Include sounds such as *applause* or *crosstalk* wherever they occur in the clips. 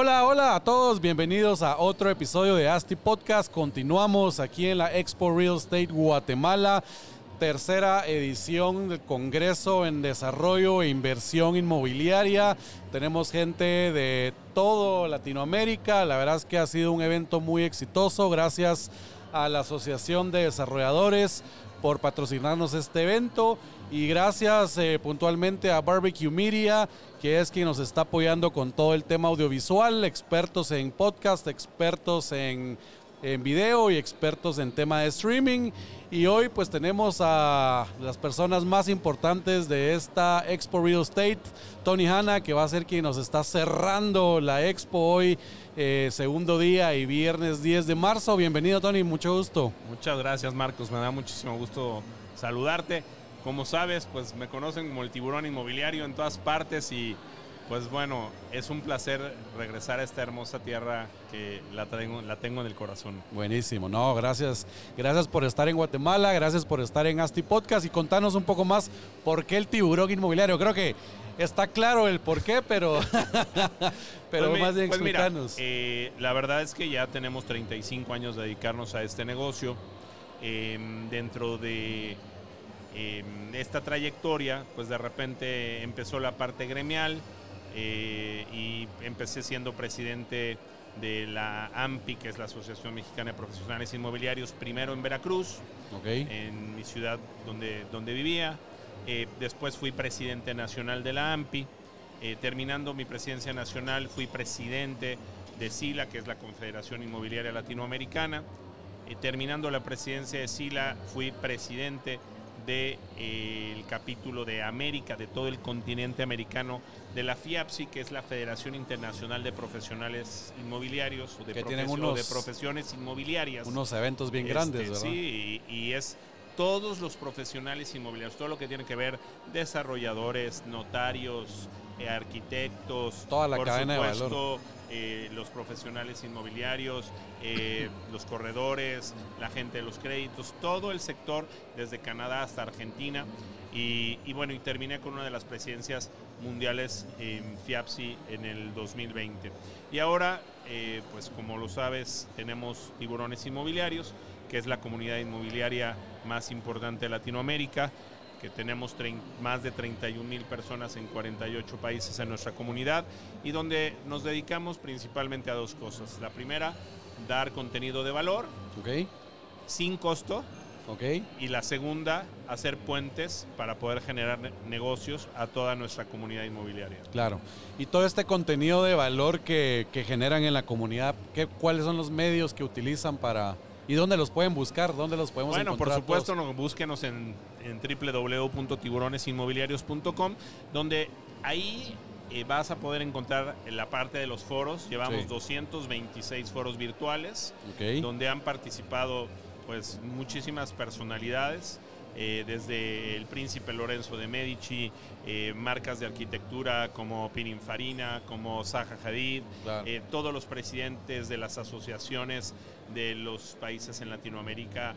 Hola, hola a todos, bienvenidos a otro episodio de ASTI Podcast. Continuamos aquí en la Expo Real Estate Guatemala, tercera edición del Congreso en Desarrollo e Inversión Inmobiliaria. Tenemos gente de todo Latinoamérica, la verdad es que ha sido un evento muy exitoso, gracias a la Asociación de Desarrolladores por patrocinarnos este evento y gracias eh, puntualmente a Barbecue Media, que es quien nos está apoyando con todo el tema audiovisual, expertos en podcast, expertos en, en video y expertos en tema de streaming. Y hoy pues tenemos a las personas más importantes de esta Expo Real Estate, Tony Hanna, que va a ser quien nos está cerrando la Expo hoy, eh, segundo día y viernes 10 de marzo. Bienvenido Tony, mucho gusto. Muchas gracias Marcos, me da muchísimo gusto saludarte. Como sabes, pues me conocen como el tiburón inmobiliario en todas partes y pues bueno, es un placer regresar a esta hermosa tierra que la tengo, la tengo en el corazón. Buenísimo, no, gracias. Gracias por estar en Guatemala, gracias por estar en Asti Podcast y contanos un poco más por qué el tiburón inmobiliario. Creo que está claro el por qué, pero, *laughs* pero Pues más bien pues mira, explicanos. eh, la verdad es que ya tenemos 35 años de dedicarnos a este negocio. Eh, dentro de eh, esta trayectoria, pues de repente empezó la parte gremial eh, y empecé siendo presidente de la AMPI, que es la Asociación Mexicana de Profesionales Inmobiliarios, primero en Veracruz, ok, en mi ciudad donde, donde vivía. Eh, después fui presidente nacional de la AMPI. Eh, terminando mi presidencia nacional, fui presidente de SILA, que es la Confederación Inmobiliaria Latinoamericana. Eh, terminando la presidencia de SILA, fui presidente del capítulo de América, de todo el continente americano, de la FIAPSI, que es la Federación Internacional de Profesionales Inmobiliarios o de, Que tienen unos- de profesiones inmobiliarias. unos eventos bien Este, grandes, ¿verdad? Sí, y, y es todos los profesionales inmobiliarios, todo lo que tiene que ver desarrolladores, notarios, eh, arquitectos, Toda la por cadena de supuesto, eh, los profesionales inmobiliarios, eh, *laughs* los corredores, la gente de los créditos, todo el sector desde Canadá hasta Argentina. Y, y bueno, y terminé con una de las presidencias mundiales en FIAPSI en el 2020. Y ahora, eh, pues como lo sabes, tenemos tiburones inmobiliarios, que es la comunidad inmobiliaria más importante de Latinoamérica, que tenemos más de 31 mil personas en 48 países en nuestra comunidad y donde nos dedicamos principalmente a dos cosas. La primera, dar contenido de valor sin costo y la segunda, hacer puentes para poder generar ne- negocios a toda nuestra comunidad inmobiliaria. claro. Y todo este contenido de valor que, que generan en la comunidad, ¿qué, ¿cuáles son los medios que utilizan para... ¿Y dónde los pueden buscar? ¿Dónde los podemos Bueno, por encontrar supuesto, todos? no, búsquenos en, en www.tiburonesinmobiliarios.com, donde ahí eh, vas a poder encontrar la parte de los foros. Llevamos Sí. 226 foros virtuales, donde han participado pues muchísimas personalidades. Eh, desde el príncipe Lorenzo de Medici, eh, marcas de arquitectura como Pininfarina, como Zaha Hadid, Claro. eh, todos los presidentes de las asociaciones de los países en Latinoamérica,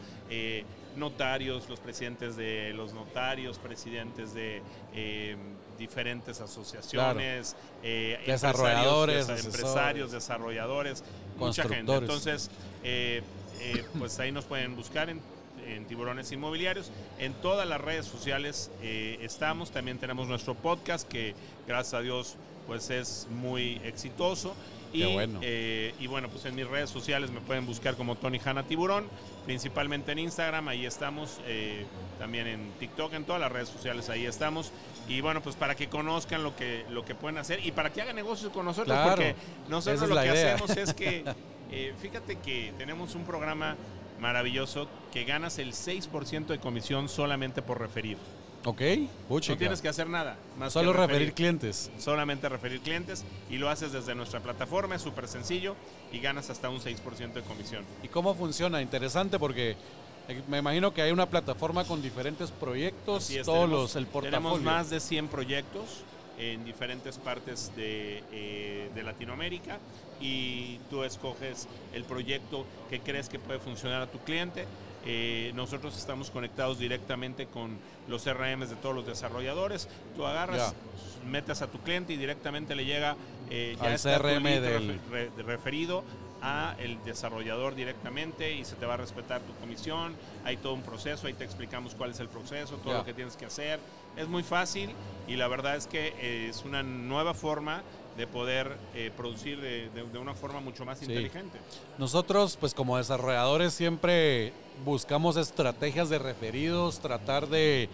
notarios, los presidentes de los notarios, presidentes de diferentes asociaciones, Desarrolladores, empresarios, empresarios, desarrolladores, mucha gente. Entonces, pues ahí nos pueden buscar en, en Tiburones Inmobiliarios. En todas las redes sociales eh, estamos. También tenemos nuestro podcast que, gracias a Dios, pues es muy exitoso. Y, Qué bueno. eh, y bueno, pues en mis redes sociales me pueden buscar como Tony Hanna Tiburón, principalmente en Instagram, ahí estamos, eh, también en TikTok, en todas las redes sociales, ahí estamos. Y bueno, pues para que conozcan lo que, lo que pueden hacer y para que hagan negocios con nosotros, Claro, porque nosotros lo que idea. hacemos es que, *laughs* eh, fíjate que tenemos un programa maravilloso que ganas el 6% de comisión solamente por referir. Ok, puchica. No tienes que hacer nada. Más Solo que referir clientes. Solamente referir clientes y lo haces desde nuestra plataforma, es súper sencillo y ganas hasta un 6% de comisión. ¿Y cómo funciona? Interesante porque Eh, Me imagino que hay una plataforma con diferentes proyectos, Así es, todos tenemos- los, el portafolio. Tenemos más de 100 proyectos en diferentes partes de, eh, de Latinoamérica y tú escoges el proyecto que crees que puede funcionar a tu cliente. Eh, nosotros estamos conectados directamente con los CRMs de todos los desarrolladores. Tú agarras, metes a tu cliente y directamente le llega eh, ya Al está CRM del- referido a el desarrollador directamente y se te va a respetar tu comisión. Hay todo un proceso, ahí te explicamos cuál es el proceso, todo Ya. lo que tienes que hacer. Es muy fácil y la verdad es que eh, es una nueva forma de poder eh, producir de, de- de una forma mucho más Sí. inteligente. Nosotros, pues como desarrolladores, siempre buscamos estrategias de referidos, tratar de,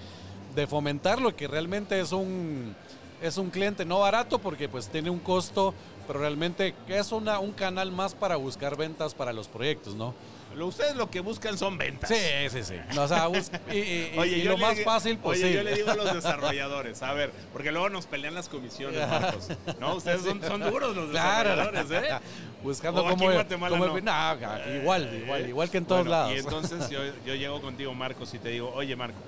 de fomentar lo que realmente es un, es un cliente no barato porque pues tiene un costo, pero realmente es una, un canal más para buscar ventas para los proyectos, ¿no? Lo, ustedes lo que buscan son ventas. Sí, sí, sí. No, o sea, y, Oye, y lo le más digo- fácil Oye, posible. yo le digo a los *laughs* desarrolladores, a ver, porque luego nos pelean las comisiones, Marcos. No, ustedes son, son duros los Claro, desarrolladores, ¿eh? *laughs* Buscando O aquí cómo, en Guatemala cómo- no. aquí igual, igual, igual que en todos Bueno, lados. Y entonces yo, yo llego contigo, Marcos, y te digo, oye, Marcos,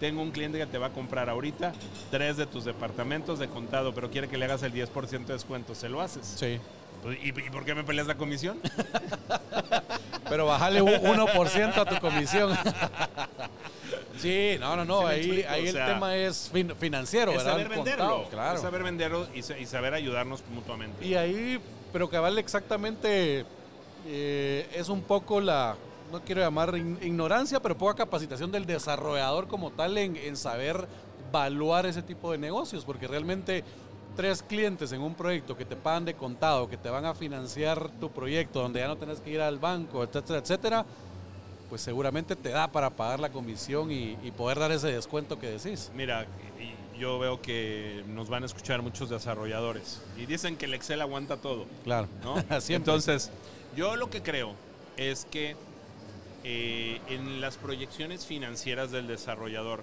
tengo un cliente que te va a comprar ahorita tres de tus departamentos de contado, pero quiere que le hagas el 10% de descuento. ¿Se lo haces? Sí. Pues, ¿Y, y por qué me peleas la comisión? *laughs* Pero bajarle un 1% a tu comisión. *laughs* sí, no, no, no. Sí ahí explico, ahí o el tema es fin- financiero, es ¿verdad? saber Contado, venderlo. claro. Es saber venderlo y, sa- y saber ayudarnos mutuamente. Y ahí, pero que vale exactamente, eh, es un poco la, no quiero llamar in- ignorancia, pero poca capacitación del desarrollador como tal en, en saber evaluar ese tipo de negocios, porque realmente tres clientes en un proyecto que te pagan de contado, que te van a financiar tu proyecto, donde ya no tenés que ir al banco, etcétera, etcétera, pues seguramente te da para pagar la comisión y, y poder dar ese descuento que decís. Mira, yo veo que nos van a escuchar muchos desarrolladores y dicen que el Excel aguanta todo. Claro. ¿no? *laughs* Entonces, yo lo que creo es que eh, en las proyecciones financieras del desarrollador,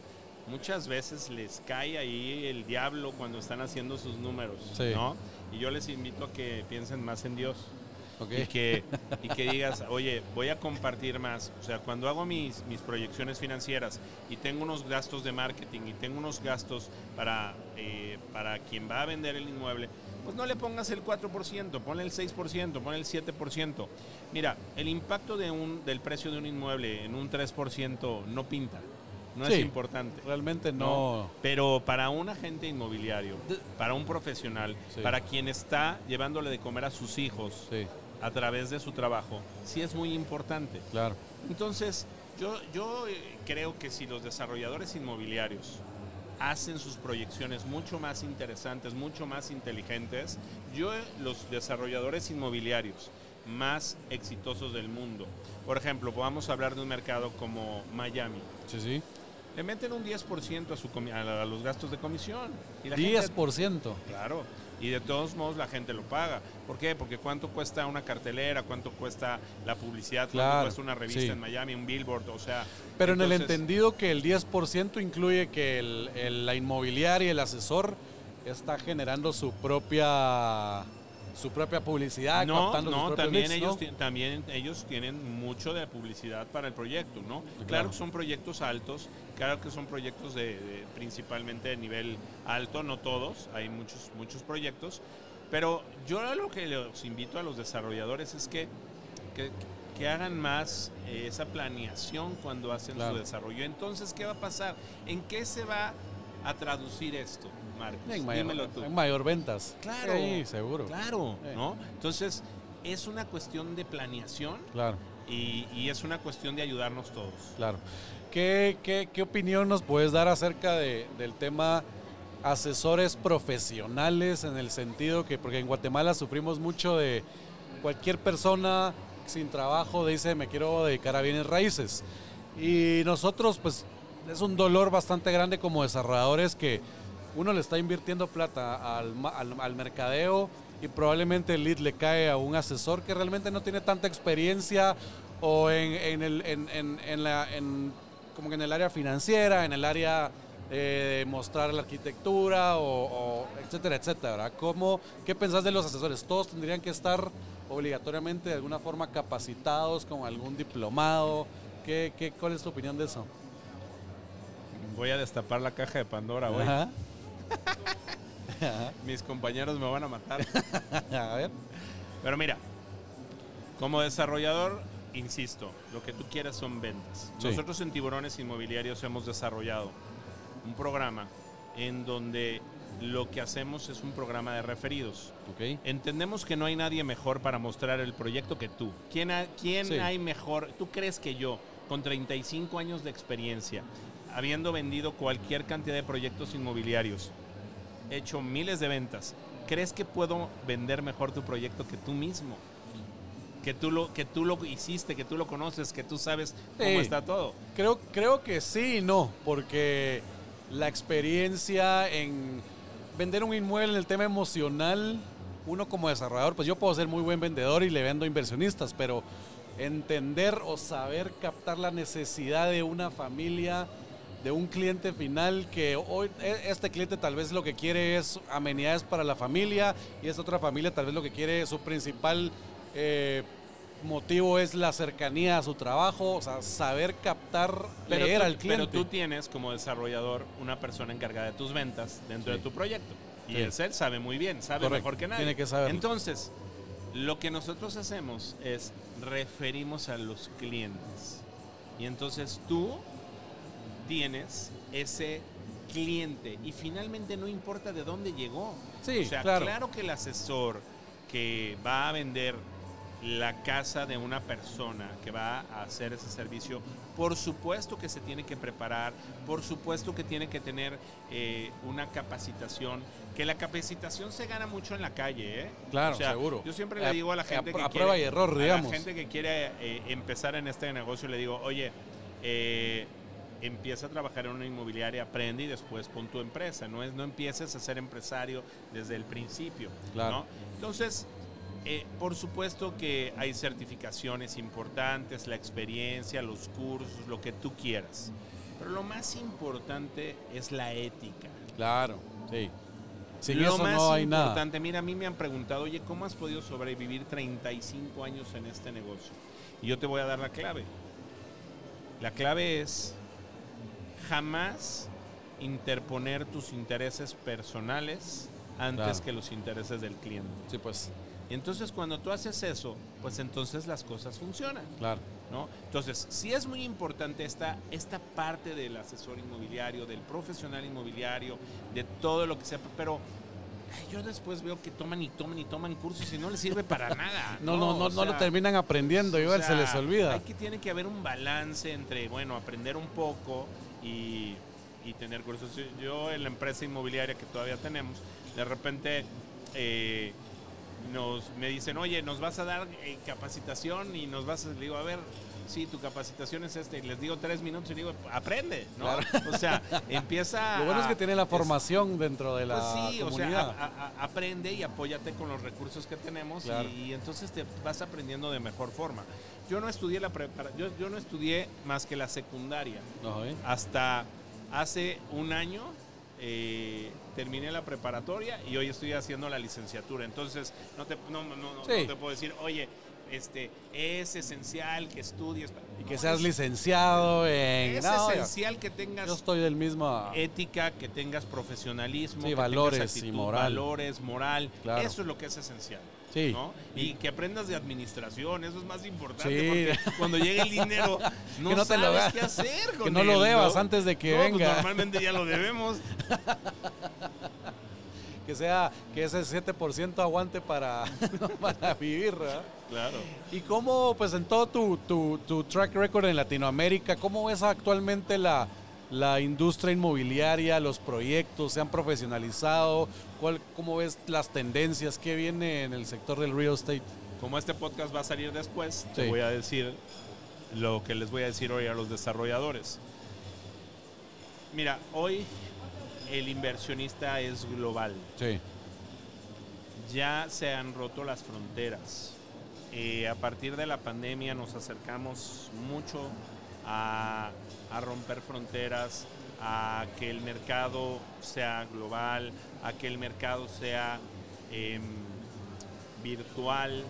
muchas veces les cae ahí el diablo cuando están haciendo sus números, Sí. ¿no? Y yo les invito a que piensen más en Dios. Y que, y que *laughs* digas, oye, voy a compartir más. O sea, cuando hago mis, mis proyecciones financieras y tengo unos gastos de marketing y tengo unos gastos para, eh, para quien va a vender el inmueble, pues no le pongas el 4%, ponle el 6%, ponle el 7%. Mira, el impacto de un, del precio de un inmueble en un 3% no pinta, no Sí. es importante. Realmente ¿no? no. Pero para un agente inmobiliario, para un profesional, Sí. para quien está llevándole de comer a sus hijos, Sí, a través de su trabajo, sí es muy importante. claro. Entonces, yo, yo eh, creo que si los desarrolladores inmobiliarios hacen sus proyecciones mucho más interesantes, mucho más inteligentes, yo los desarrolladores inmobiliarios más exitosos del mundo, por ejemplo, a hablar de un mercado como Miami, Sí, sí. Le meten un 10% a, su a, los gastos de comisión. Y la gente- 10%. Claro, y de todos modos la gente lo paga. ¿Por qué? Porque cuánto cuesta una cartelera, cuánto cuesta la publicidad, Claro, cuánto cuesta una revista sí. en Miami, un billboard, o sea... Pero en el entendido que el 10% incluye que el, el- la inmobiliaria, el asesor, está generando su propia su propia publicidad, No, captando no, también ellos, ¿no? también ellos tienen mucho de publicidad para el proyecto, ¿no? Claro, Claro. que son proyectos altos, claro que son proyectos de, de- principalmente de nivel alto, no todos, hay muchos, muchos proyectos, pero yo lo que les invito a los desarrolladores es que, que, que hagan más eh, esa planeación cuando hacen Claro. su desarrollo. Entonces, ¿qué va a pasar? ¿En qué se va a traducir esto, Marcos? En mayor, Dímelo tú. en mayor ventas. Claro. Sí, seguro. Claro, Sí. ¿no? Entonces, es una cuestión de planeación Claro, y, y es una cuestión de ayudarnos todos. claro. ¿Qué, qué, qué opinión nos puedes dar acerca de- del tema asesores profesionales en el sentido que, porque en Guatemala sufrimos mucho de cualquier persona sin trabajo dice me quiero dedicar a bienes raíces. Y nosotros pues es un dolor bastante grande como desarrolladores que uno le está invirtiendo plata al, al- al mercadeo y probablemente el lead le cae a un asesor que realmente no tiene tanta experiencia o en, en el, en, en- en la, en- como que en el área financiera, en el área eh, de mostrar la arquitectura o, o etcétera, etcétera. ¿verdad? ¿Cómo, ¿Qué pensás de los asesores? ¿Todos tendrían que estar obligatoriamente de alguna forma capacitados con algún diplomado? ¿Qué, qué, cuál es tu opinión de eso? Voy a destapar la caja de Pandora hoy. *laughs* *laughs* Mis compañeros me van a matar. *laughs* A ver. Pero mira, como desarrollador, insisto, lo que tú quieras son ventas. Sí. Nosotros en Tiburones Inmobiliarios hemos desarrollado un programa en donde lo que hacemos es un programa de referidos. Entendemos que no hay nadie mejor para mostrar el proyecto que tú. ¿Quién, ha- quién Sí. hay mejor? ¿Tú crees que yo, con 35 años de experiencia, habiendo vendido cualquier cantidad de proyectos inmobiliarios, hecho miles de ventas, crees que puedo vender mejor tu proyecto que tú mismo? Que tú lo, que tú lo hiciste, que tú lo conoces, que tú sabes cómo Sí. está todo. Creo, creo que sí y no, porque la experiencia en vender un inmueble en el tema emocional, uno como desarrollador, pues yo puedo ser muy buen vendedor y le vendo a inversionistas, pero entender o saber captar la necesidad de una familia, de un cliente final que hoy e- este cliente tal vez lo que quiere es amenidades para la familia y esta otra familia tal vez lo que quiere su principal eh, motivo es la cercanía a su trabajo, o sea, saber captar, Pero leer tú, al cliente. pero tú tienes como desarrollador una persona encargada de tus ventas dentro Sí. de tu proyecto. Y Sí. es él sabe muy bien, sabe Correcto, mejor que nadie. tiene que saberlo. Entonces, lo que nosotros hacemos es referimos a los clientes. Y entonces tú tienes ese cliente y finalmente no importa de dónde llegó. Sí, o sea, claro. claro que el asesor que va a vender la casa de una persona que va a hacer ese servicio, por supuesto que se tiene que preparar, por supuesto que tiene que tener eh, una capacitación, que la capacitación se gana mucho en la calle, ¿eh? Claro, O sea, seguro. Yo siempre le digo a la a- gente que quiere- prueba y error, a la gente que quiere eh, empezar en este negocio, le digo, oye, eh, empieza a trabajar en una inmobiliaria, aprende y después pon tu empresa. No, es, no empieces a ser empresario desde el principio. Claro. ¿no? Entonces, eh, por supuesto que hay certificaciones importantes, la experiencia, los cursos, lo que tú quieras. Pero lo más importante es la ética. Claro, sí. Sin lo eso más no hay nada. importante, mira, a mí me han preguntado, oye, ¿cómo has podido sobrevivir 35 años en este negocio? Y yo te voy a dar la clave. La clave es jamás interponer tus intereses personales antes Claro. que los intereses del cliente. Sí, pues, Y entonces cuando tú haces eso, pues entonces las cosas funcionan. claro. ¿no? Entonces, sí es muy importante esta, esta parte del asesor inmobiliario, del profesional inmobiliario, de todo lo que sea, pero yo después veo que toman y toman y toman cursos y no les sirve para nada. *laughs* No, no, no, O no lo sea, terminan aprendiendo, o igual se sea, les olvida. Hay que, tiene que haber un balance entre, bueno, aprender un poco y, y tener cursos. Yo- en la empresa inmobiliaria que todavía tenemos, de repente eh, nos, me dicen, oye, nos vas a dar eh, capacitación y nos vas a, digo, a ver, sí, tu capacitación es esta, y les digo tres minutos y digo, aprende, ¿no? O sea, empieza Lo bueno es que tiene la es- formación dentro de la pues sí, o comunidad. sea, a- a- aprende y apóyate con los recursos que tenemos Claro. y, y entonces te vas aprendiendo de mejor forma. Yo no estudié la prepara- yo, yo no estudié más que la secundaria. ¿eh? Hasta hace un año eh, terminé la preparatoria y hoy estoy haciendo la licenciatura. Entonces, no te, no, no- no- Sí. no te puedo decir, oye, este, es esencial que estudies. Y que No, seas es- licenciado en... Es No, esencial que tengas yo estoy del mismo... ética, que tengas profesionalismo, Sí, que valores tengas y moral. valores, moral. Claro. Eso es lo que es esencial. Sí. ¿no? Y que aprendas de administración, eso es más importante. Sí. Porque cuando llegue el dinero, *laughs* no, Que no te lo sabes qué hacer con que no lo debas antes de que pues venga. normalmente ya lo debemos. *laughs* Que sea, que ese 7% aguante para, *laughs* para vivir, ¿verdad? Claro. ¿Y cómo, pues en todo tu, tu, tu track record en Latinoamérica, cómo ves actualmente la, la industria inmobiliaria, los proyectos, se han profesionalizado? ¿Cuál, ¿Cómo ves las tendencias? ¿Qué viene en el sector del real estate? Como este podcast va a salir después, Sí. te voy a decir lo que les voy a decir hoy a los desarrolladores. Mira, hoy el inversionista es global. Sí. ya se han roto las fronteras. Eh, a partir de la pandemia nos acercamos mucho a, a romper fronteras, a que el mercado sea global, a que el mercado sea em, virtual,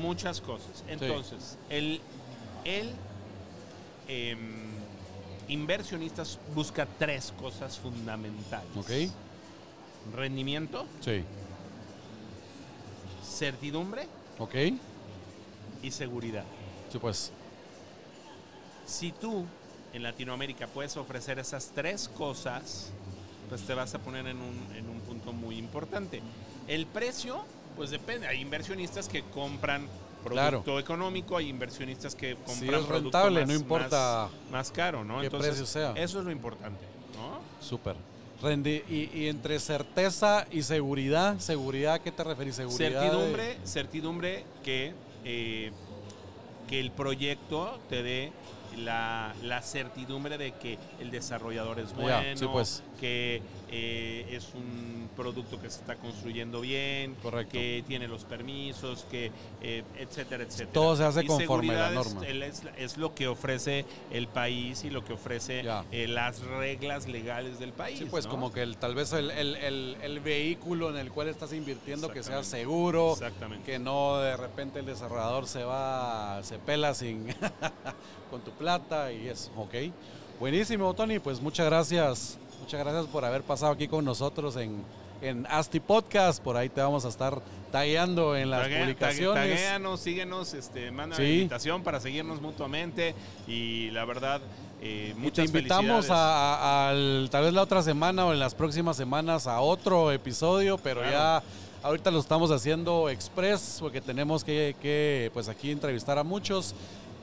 muchas cosas. Entonces, el, el em, inversionistas busca tres cosas fundamentales. Ok. Rendimiento, Sí. certidumbre Ok. y seguridad. Sí, pues. Si tú en Latinoamérica puedes ofrecer esas tres cosas, pues te vas a poner en un, en un punto muy importante. El precio, pues depende. Hay inversionistas que compran producto Claro. económico, hay inversionistas que compran Si es rentable, más- no importa más, más caro, ¿no? qué precio sea. Eso es lo importante, ¿no? Súper. Rendi- y, y entre certeza y seguridad, seguridad, ¿a qué te referís? Seguridad. de- Certidumbre, certidumbre que, eh, que el proyecto te dé la, la certidumbre de que el desarrollador es bueno, sí, pues. que eh, es un producto que se está construyendo bien, Correcto. que tiene los permisos, que eh, etcétera, etcétera. Todo se hace Y conforme a la norma. Es, es lo que ofrece el país y lo que ofrece eh, las reglas legales del país. Sí, pues ¿no? como que el, tal vez el, el- el- el vehículo en el cual estás invirtiendo que sea seguro, Exactamente. que no de repente el desarrollador se va, se pela sin *laughs* con tu plata y eso, ok. Buenísimo, Tony, pues muchas gracias, muchas gracias por haber pasado aquí con nosotros en, en Asti Podcast, por ahí te vamos a estar tagueando en las Taguea- publicaciones. tague- taguéanos, síguenos, este, manda Sí. invitación para seguirnos mutuamente y la verdad, eh, Y te muchas invitamos a, a- al- tal vez la otra semana o en las próximas semanas a otro episodio, pero Claro. ya ahorita lo estamos haciendo express porque tenemos que, que, pues aquí entrevistar a muchos,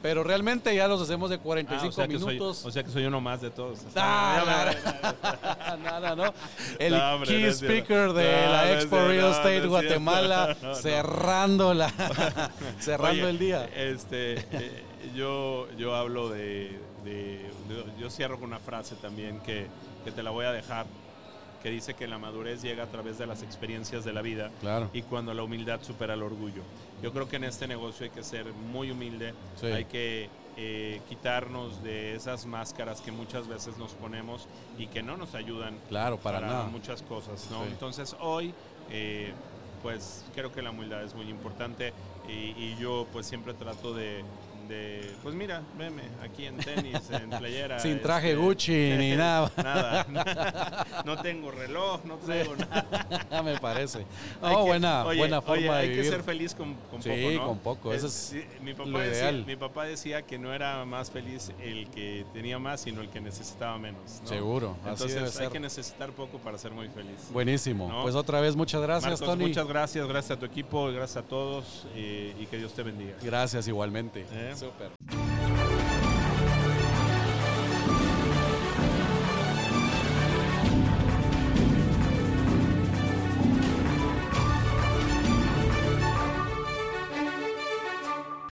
pero realmente ya los hacemos de Ah, 45 o, sea que soy, minutos. o sea que soy uno más de todos. Ah, Ya me- no. *laughs* El No, hombre, key no speaker de No, la Expo Real Estate Guatemala, *laughs* cerrando la *laughs* cerrando Oye, el día. Este, eh, yo, yo hablo de, de- de- Yo cierro con una frase también que, que te la voy a dejar, que dice que la madurez llega a través de las experiencias de la vida Claro. y cuando la humildad supera el orgullo. Yo creo que en este negocio hay que ser muy humilde, Sí. hay que eh, quitarnos de esas máscaras que muchas veces nos ponemos y que no nos ayudan Claro, para, nada. muchas cosas, ¿no? Sí. Entonces hoy, eh, pues creo que la humildad es muy importante y, y yo pues siempre trato de, de, pues mira, veme, aquí en tenis, en *laughs* playera. Sin traje este, Gucci ni *laughs* nada. Nada, *laughs* no tengo reloj, no traigo nada. Me parece. No, que- buena, oye, buena forma oye, de hay vivir. que ser feliz con, con Sí, poco, ¿no? con poco, eso es mi, papá lo decía, ideal. mi papá decía que no era más feliz el que tenía más, sino el que necesitaba menos. ¿no? Seguro, así Entonces debe hay ser. que necesitar poco para ser muy feliz. Buenísimo. ¿no? Pues otra vez muchas gracias, Marcos, Tony. muchas gracias, gracias a tu equipo, gracias a todos eh, y que Dios te bendiga. Gracias igualmente. ¿Eh? Súper.